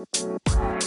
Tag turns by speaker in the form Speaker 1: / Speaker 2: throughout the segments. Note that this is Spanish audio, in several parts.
Speaker 1: Música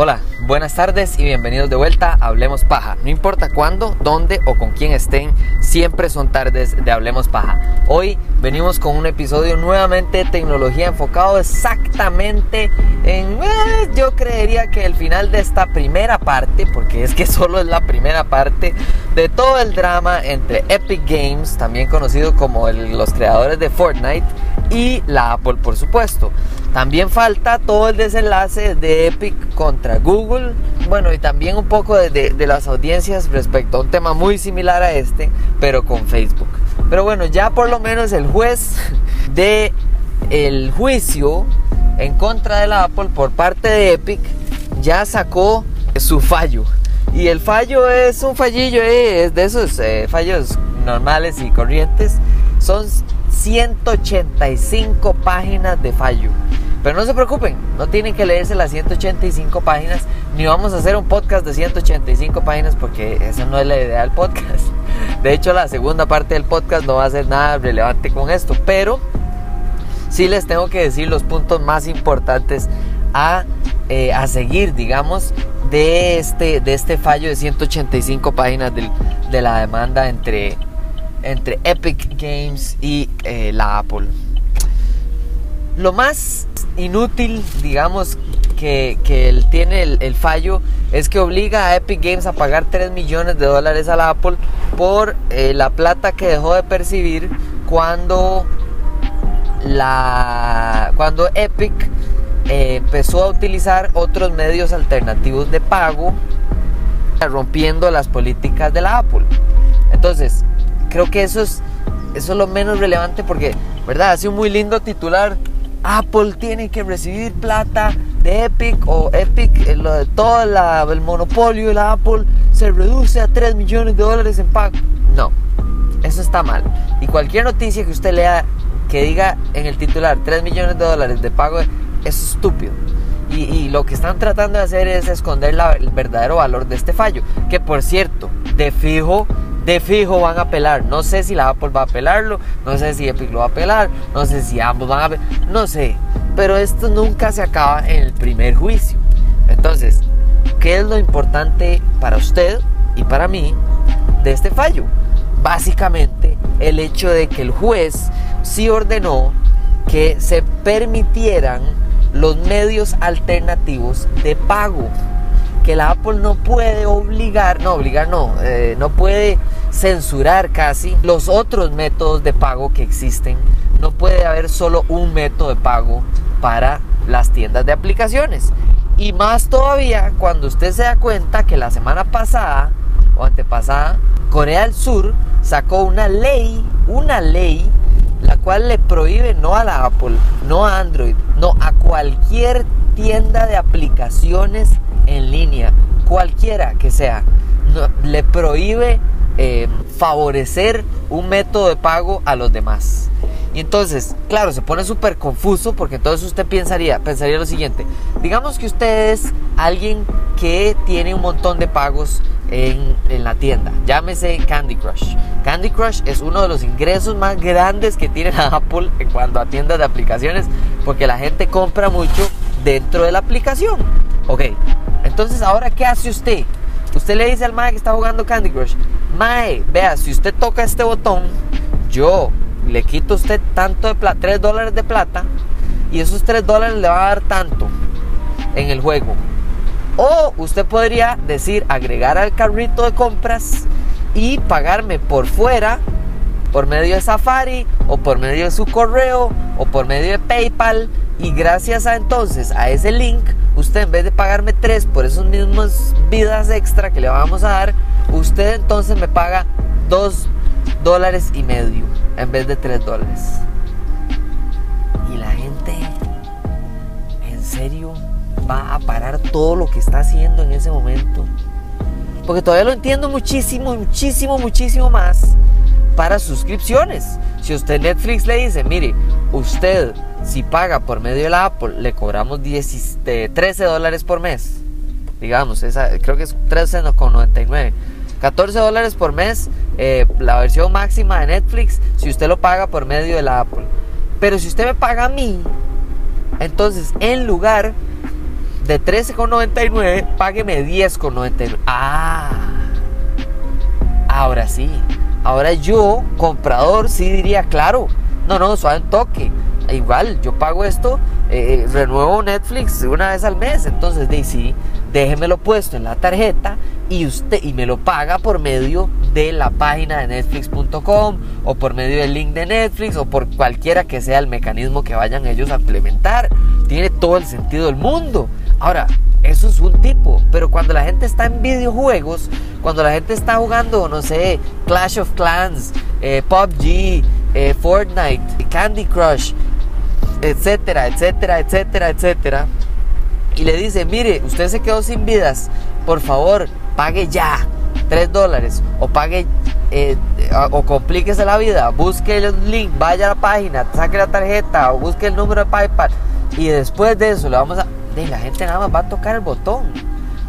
Speaker 1: Hola, buenas tardes y bienvenidos de vuelta a Hablemos Paja. No importa cuándo, dónde o con quién estén, siempre son tardes de Hablemos Paja. Hoy venimos con un episodio nuevamente de tecnología enfocado exactamente en, eh, yo creería que el final de esta primera parte, porque es que solo es la primera parte de todo el drama entre Epic Games, también conocido como los creadores de Fortnite, y la Apple, por supuesto. También falta todo el desenlace de Epic contra Google. Bueno, y también un poco de, las audiencias respecto a un tema muy similar a este, pero con Facebook. Pero bueno, ya por lo menos el juez de el juicio en contra de la Apple por parte de Epic ya sacó su fallo. Y el fallo es un fallillo, eh, es de esos eh, fallos normales y corrientes. Son 185 páginas de fallo. Pero no se preocupen, no tienen que leerse las 185 páginas, ni vamos a hacer un podcast de 185 páginas porque esa no es la idea del podcast. De hecho, la segunda parte del podcast no va a ser nada relevante con esto, pero sí les tengo que decir los puntos más importantes a, eh, a seguir, digamos, de este, de este fallo de 185 páginas de, la demanda entre, entre Epic Games y eh, la Apple. Lo más inútil, digamos, que, que tiene el, fallo es que obliga a Epic Games a pagar 3 millones de dólares a la Apple por eh, la plata que dejó de percibir cuando, la, cuando Epic eh, empezó a utilizar otros medios alternativos de pago, rompiendo las políticas de la Apple. Entonces, creo que eso es, eso es lo menos relevante porque, ¿verdad? Hace un muy lindo titular Apple tiene que recibir plata de Epic o Epic, eh, lo de todo el monopolio de la Apple se reduce a 3 millones de dólares en pago. No, eso está mal. Y cualquier noticia que usted lea que diga en el titular 3 millones de dólares de pago es estúpido. Y, lo que están tratando de hacer es esconder el verdadero valor de este fallo. Que por cierto, de fijo de fijo van a apelar. No sé si la Apple va a apelarlo, no sé si Epic lo va a apelar, no sé si ambos van a apelar, no sé. Pero esto nunca se acaba en el primer juicio. Entonces, ¿qué es lo importante para usted y para mí de este fallo? Básicamente, el hecho de que el juez sí ordenó que se permitieran los medios alternativos de pago que la Apple no puede obligar, no obligar no, eh, no puede censurar casi los otros métodos de pago que existen. No puede haber solo un método de pago para las tiendas de aplicaciones. Y más todavía cuando usted se da cuenta que la semana pasada o antepasada, Corea del Sur sacó una ley, una ley, la cual le prohíbe no a la Apple, no a Android, no a cualquier tienda de aplicaciones en línea, cualquiera que sea, le prohíbe eh, favorecer un método de pago a los demás. Y entonces, claro, se pone súper confuso porque entonces usted pensaría, pensaría lo siguiente. Digamos que usted es alguien que tiene un montón de pagos en, en, la tienda. Llámese Candy Crush. Candy Crush es uno de los ingresos más grandes que tiene Apple en cuanto a tiendas de aplicaciones porque la gente compra mucho dentro de la aplicación. Ok, entonces, ¿ahora qué hace usted? Usted le dice al Mae que está jugando Candy Crush, Mae, vea, si usted toca este botón, yo le quito a usted tanto de plata, 3 dólares de plata, y esos 3 dólares le va a dar tanto en el juego. O usted podría decir, agregar al carrito de compras y pagarme por fuera, por medio de Safari, o por medio de su correo, o por medio de PayPal, y gracias a entonces a ese link, usted en vez de pagarme 3 por esos mismos vidas extra que le vamos a dar, usted entonces me paga 2 dólares y medio en vez de 3 dólares. Y la gente, en serio, va a parar todo lo que está haciendo en ese momento. Porque todavía lo entiendo muchísimo, muchísimo, muchísimo más para suscripciones. Si usted Netflix le dice, mire, usted si paga por medio de la Apple, le cobramos 13 dólares por mes. Digamos, esa, creo que es 13,99. 14 dólares por mes, eh, la versión máxima de Netflix, si usted lo paga por medio de la Apple. Pero si usted me paga a mí, entonces en lugar de 13,99, págueme 10,99. Ah, ahora sí. Ahora yo, comprador, sí diría, claro, no, no, suave un toque. Igual, yo pago esto, eh, renuevo Netflix una vez al mes. Entonces, de sí, déjemelo puesto en la tarjeta y usted y me lo paga por medio de la página de netflix.com o por medio del link de Netflix o por cualquiera que sea el mecanismo que vayan ellos a implementar. Tiene todo el sentido del mundo. Ahora, eso es un tipo, pero cuando la gente está en videojuegos, cuando la gente está jugando, no sé, Clash of Clans, eh, PUBG, eh, Fortnite, Candy Crush, etcétera, etcétera, etcétera, etcétera, y le dice, mire, usted se quedó sin vidas, por favor, pague ya 3 dólares o pague eh, o complíquese la vida, busque el link, vaya a la página, saque la tarjeta o busque el número de PayPal y después de eso le vamos a... La gente nada más va a tocar el botón.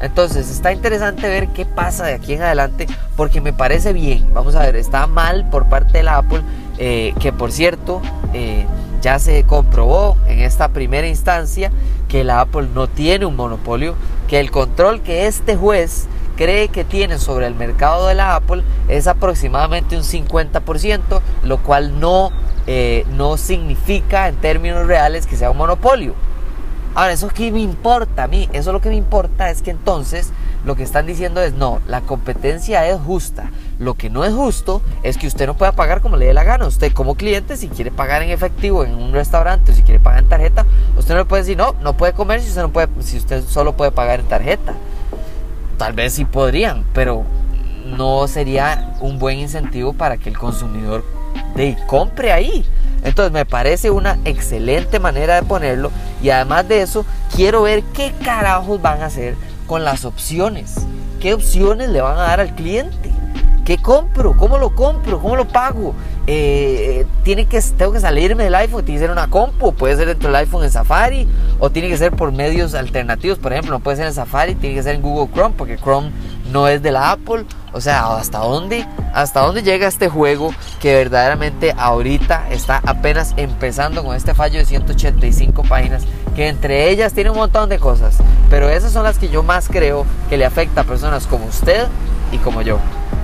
Speaker 1: Entonces está interesante ver qué pasa de aquí en adelante porque me parece bien. Vamos a ver, está mal por parte de la Apple, eh, que por cierto eh, ya se comprobó en esta primera instancia que la Apple no tiene un monopolio, que el control que este juez cree que tiene sobre el mercado de la Apple es aproximadamente un 50%, lo cual no, eh, no significa en términos reales que sea un monopolio. Ahora, ¿eso qué me importa a mí? Eso lo que me importa es que entonces lo que están diciendo es no, la competencia es justa. Lo que no es justo es que usted no pueda pagar como le dé la gana. Usted como cliente, si quiere pagar en efectivo en un restaurante o si quiere pagar en tarjeta, usted no le puede decir no, no puede comer si usted, no puede, si usted solo puede pagar en tarjeta. Tal vez sí podrían, pero no sería un buen incentivo para que el consumidor de compre ahí. Entonces me parece una excelente manera de ponerlo y además de eso quiero ver qué carajos van a hacer con las opciones. ¿Qué opciones le van a dar al cliente? ¿Qué compro? ¿Cómo lo compro? ¿Cómo lo pago? Eh, tiene que, tengo que salirme del iPhone, tiene que ser una compu, puede ser dentro del iPhone en Safari o tiene que ser por medios alternativos, por ejemplo, no puede ser en Safari, tiene que ser en Google Chrome porque Chrome no es de la Apple. O sea, ¿hasta dónde? ¿Hasta dónde llega este juego que verdaderamente ahorita está apenas empezando con este fallo de 185 páginas? Que entre ellas tiene un montón de cosas. Pero esas son las que yo más creo que le afecta a personas como usted y como yo.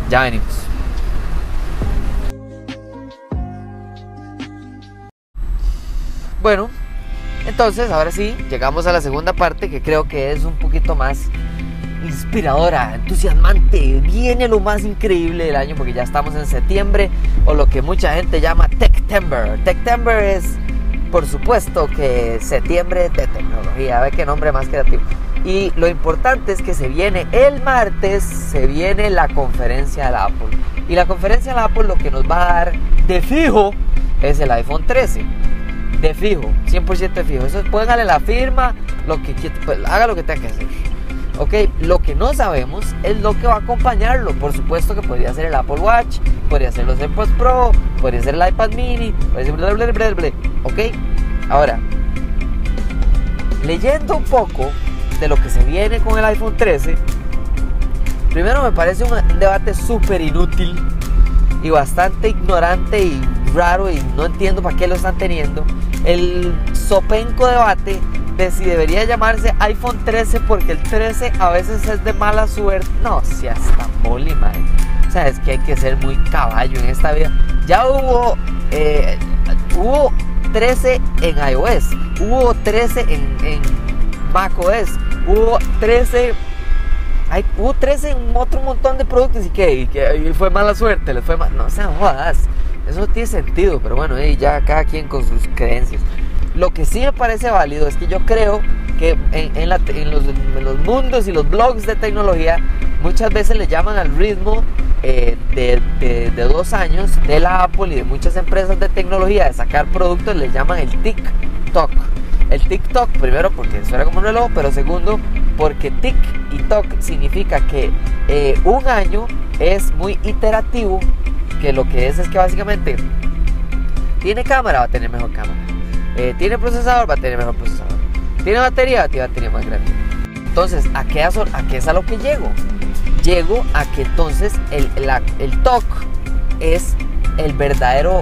Speaker 1: Ya venimos. Bueno, entonces ahora sí, llegamos a la segunda parte que creo que es un poquito más inspiradora, entusiasmante. Viene lo más increíble del año porque ya estamos en septiembre o lo que mucha gente llama Techtember. Techtember es, por supuesto, que septiembre de tecnología. Ve qué nombre más creativo. Y lo importante es que se viene el martes, se viene la conferencia de la Apple. Y la conferencia de la Apple lo que nos va a dar de fijo es el iPhone 13 de fijo, 100% de fijo. Eso póngale la firma, lo que pues, haga lo que tenga que hacer. Ok, lo que no sabemos es lo que va a acompañarlo. Por supuesto que podría ser el Apple Watch, podría ser los AirPods Pro, podría ser el iPad Mini, podría ser bla bla bla bla. Ahora, leyendo un poco de lo que se viene con el iPhone 13, primero me parece un debate súper inútil y bastante ignorante y raro y no entiendo para qué lo están teniendo. El sopenco debate de si debería llamarse iPhone 13 porque el 13 a veces es de mala suerte. No, si hasta poli, man. O sea, es que hay que ser muy caballo en esta vida. Ya hubo, eh, hubo 13 en iOS, hubo 13 en, en macOS, hubo 13 hay, hubo 13 en otro montón de productos y que, y fue mala suerte, les fue mal. No sean jodas, eso no tiene sentido, pero bueno, ya cada quien con sus creencias. Lo que sí me parece válido es que yo creo que en, los, mundos y los blogs de tecnología muchas veces le llaman al ritmo eh, de, dos años de la Apple y de muchas empresas de tecnología de sacar productos, le llaman el TikTok. El TikTok, primero porque suena como un reloj, pero segundo porque Tik y Tok significa que eh, un año es muy iterativo, que lo que es es que básicamente tiene cámara, va a tener mejor cámara eh, tiene procesador, va a tener mejor procesador. Tiene batería, va a tener más grande. Entonces, ¿a qué, ¿a qué es a lo que llego? llego a que entonces el, el TOC es el verdadero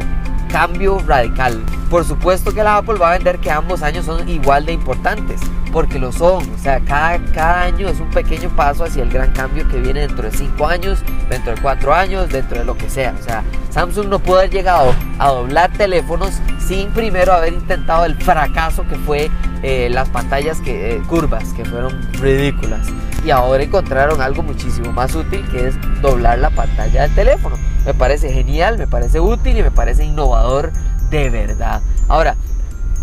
Speaker 1: cambio radical. Por supuesto que la Apple va a vender que ambos años son igual de importantes, porque lo son. O sea, cada, cada año es un pequeño paso hacia el gran cambio que viene dentro de 5 años, dentro de 4 años, dentro de lo que sea. O sea, Samsung no puede haber llegado a doblar teléfonos sin primero haber intentado el fracaso que fue eh, las pantallas que, eh, curvas, que fueron ridículas. Y ahora encontraron algo muchísimo más útil que es doblar la pantalla del teléfono. Me parece genial, me parece útil y me parece innovador de verdad. Ahora,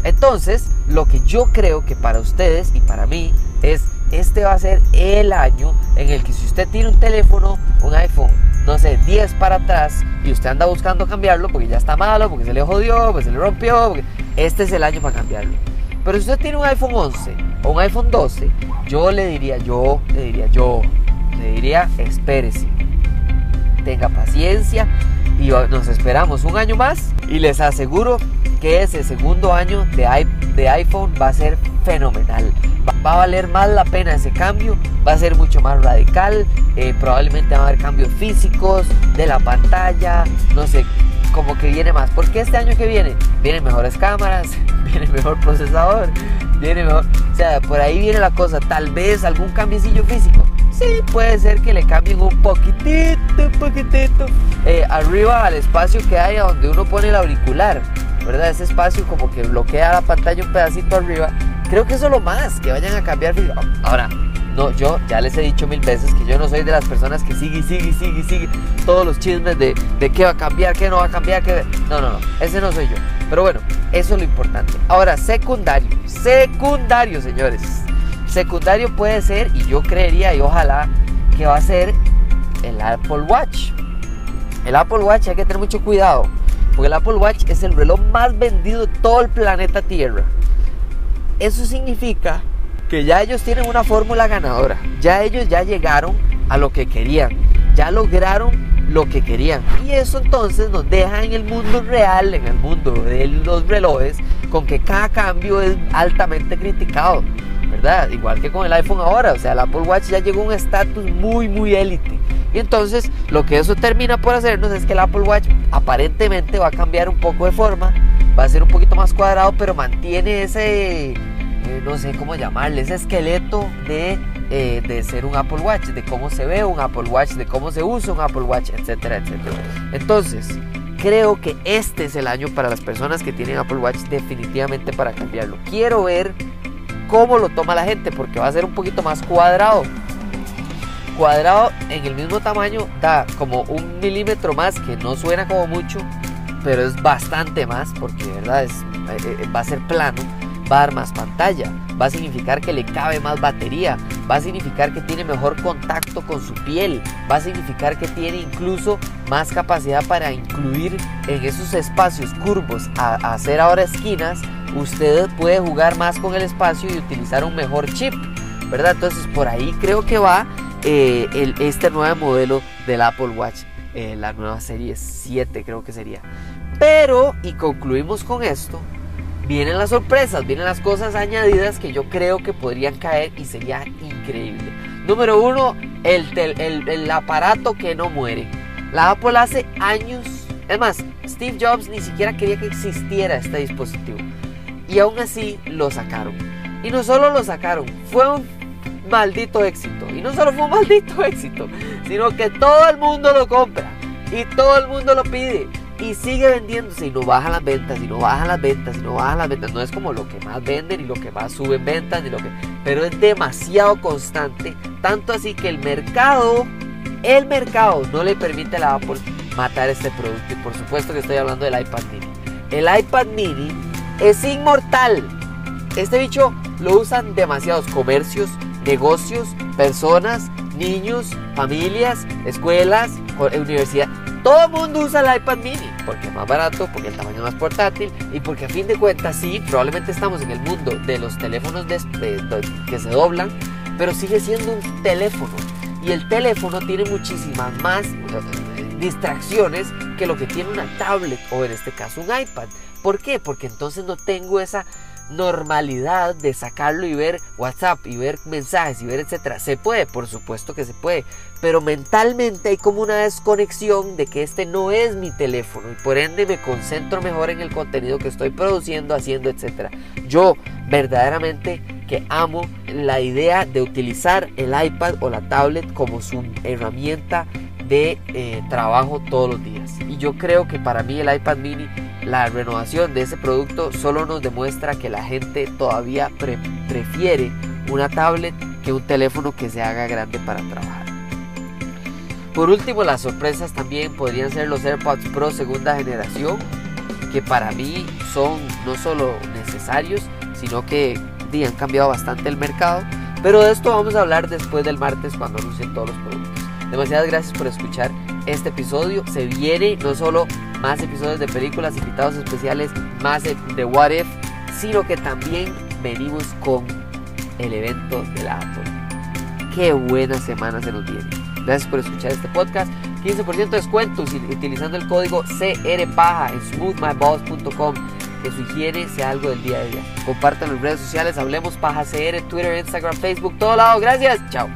Speaker 1: entonces, lo que yo creo que para ustedes y para mí es, este va a ser el año en el que si usted tiene un teléfono, un iPhone, no sé, 10 para atrás y usted anda buscando cambiarlo porque ya está malo, porque se le jodió, porque se le rompió, porque este es el año para cambiarlo. Pero si usted tiene un iPhone 11 o un iPhone 12, yo le diría, yo, le diría, yo, le diría, espérese tenga paciencia y nos esperamos un año más y les aseguro que ese segundo año de, de iPhone va a ser fenomenal. Va, a valer más la pena ese cambio, va a ser mucho más radical, eh, probablemente va a haber cambios físicos de la pantalla, no sé, como que viene más. Porque este año que viene, vienen mejores cámaras, viene mejor procesador, viene mejor... O sea, por ahí viene la cosa, tal vez algún cambiecillo físico sí, puede ser que le cambien un poquitito, un poquitito eh, arriba al espacio que hay donde uno pone el auricular, ¿verdad? Ese espacio como que bloquea la pantalla un pedacito arriba. Creo que eso es lo más, que vayan a cambiar. Ahora, no, yo ya les he dicho mil veces que yo no soy de las personas que sigue, sigue, sigue, sigue todos los chismes de, de qué va a cambiar, qué no va a cambiar, qué... No, no, no, ese no soy yo. Pero bueno, eso es lo importante. Ahora, secundario, secundario, señores. Secundario puede ser, y yo creería y ojalá que va a ser el Apple Watch. El Apple Watch hay que tener mucho cuidado, porque el Apple Watch es el reloj más vendido de todo el planeta Tierra. Eso significa que ya ellos tienen una fórmula ganadora, ya ellos ya llegaron a lo que querían, ya lograron lo que querían. Y eso entonces nos deja en el mundo real, en el mundo de los relojes, con que cada cambio es altamente criticado. ¿Verdad? Igual que con el iPhone ahora, o sea, el Apple Watch ya llegó a un estatus muy, muy élite. Y entonces lo que eso termina por hacernos es que el Apple Watch aparentemente va a cambiar un poco de forma, va a ser un poquito más cuadrado, pero mantiene ese, eh, no sé cómo llamarle, ese esqueleto de, eh, de ser un Apple Watch, de cómo se ve un Apple Watch, de cómo se usa un Apple Watch, etcétera, etcétera. Entonces, creo que este es el año para las personas que tienen Apple Watch definitivamente para cambiarlo. Quiero ver cómo lo toma la gente, porque va a ser un poquito más cuadrado. Cuadrado en el mismo tamaño da como un milímetro más, que no suena como mucho, pero es bastante más, porque verdad es, eh, eh, va a ser plano, va a dar más pantalla, va a significar que le cabe más batería, va a significar que tiene mejor contacto con su piel, va a significar que tiene incluso más capacidad para incluir en esos espacios curvos a hacer ahora esquinas usted puede jugar más con el espacio y utilizar un mejor chip, ¿verdad? Entonces por ahí creo que va eh, este nuevo modelo del Apple Watch, eh, la nueva serie 7 creo que sería. Pero, y concluimos con esto, vienen las sorpresas, vienen las cosas añadidas que yo creo que podrían caer y sería increíble. Número uno, el, el, aparato que no muere. La Apple hace años, es más, Steve Jobs ni siquiera quería que existiera este dispositivo y aún así lo sacaron. Y no solo lo sacaron, fue un maldito éxito. Y no solo fue un maldito éxito, sino que todo el mundo lo compra y todo el mundo lo pide y sigue vendiéndose y no bajan las ventas y no bajan las ventas y no bajan las ventas. No es como lo que más venden y lo que más suben ventas ni lo que, pero es demasiado constante, tanto así que el mercado, el mercado no le permite a la Apple matar este producto y por supuesto que estoy hablando del iPad mini. El iPad mini es inmortal. Este bicho lo usan demasiados comercios, negocios, personas, niños, familias, escuelas, universidad. Todo el mundo usa el iPad mini porque es más barato, porque el tamaño es más portátil y porque a fin de cuentas sí, probablemente estamos en el mundo de los teléfonos que se doblan, pero sigue siendo un teléfono. Y el teléfono tiene muchísimas más eh, distracciones que lo que tiene una tablet o en este caso un iPad. ¿Por qué? Porque entonces no tengo esa normalidad de sacarlo y ver WhatsApp y ver mensajes y ver etcétera. Se puede, por supuesto que se puede, pero mentalmente hay como una desconexión de que este no es mi teléfono y por ende me concentro mejor en el contenido que estoy produciendo, haciendo, etcétera. Yo verdaderamente que amo la idea de utilizar el iPad o la tablet como su herramienta de eh, trabajo todos los días. Y yo creo que para mí el iPad mini, la renovación de ese producto solo nos demuestra que la gente todavía prefiere una tablet que un teléfono que se haga grande para trabajar. Por último, las sorpresas también podrían ser los AirPods Pro segunda generación, que para mí son no solo necesarios, sino que han cambiado bastante el mercado. Pero de esto vamos a hablar después del martes cuando anuncien todos los productos. Demasiadas gracias por escuchar este episodio. Se viene no solo más episodios de películas, invitados especiales, más de What If, sino que también venimos con el evento de la Apple. Qué buena semana se nos viene. Gracias por escuchar este podcast. 15% de descuento utilizando el código CRPAJA en smoothmyboss.com que su higiene sea algo del día a día. Compártanlo en redes sociales, hablemos paja CR, Twitter, Instagram, Facebook, todo lado. Gracias, chao.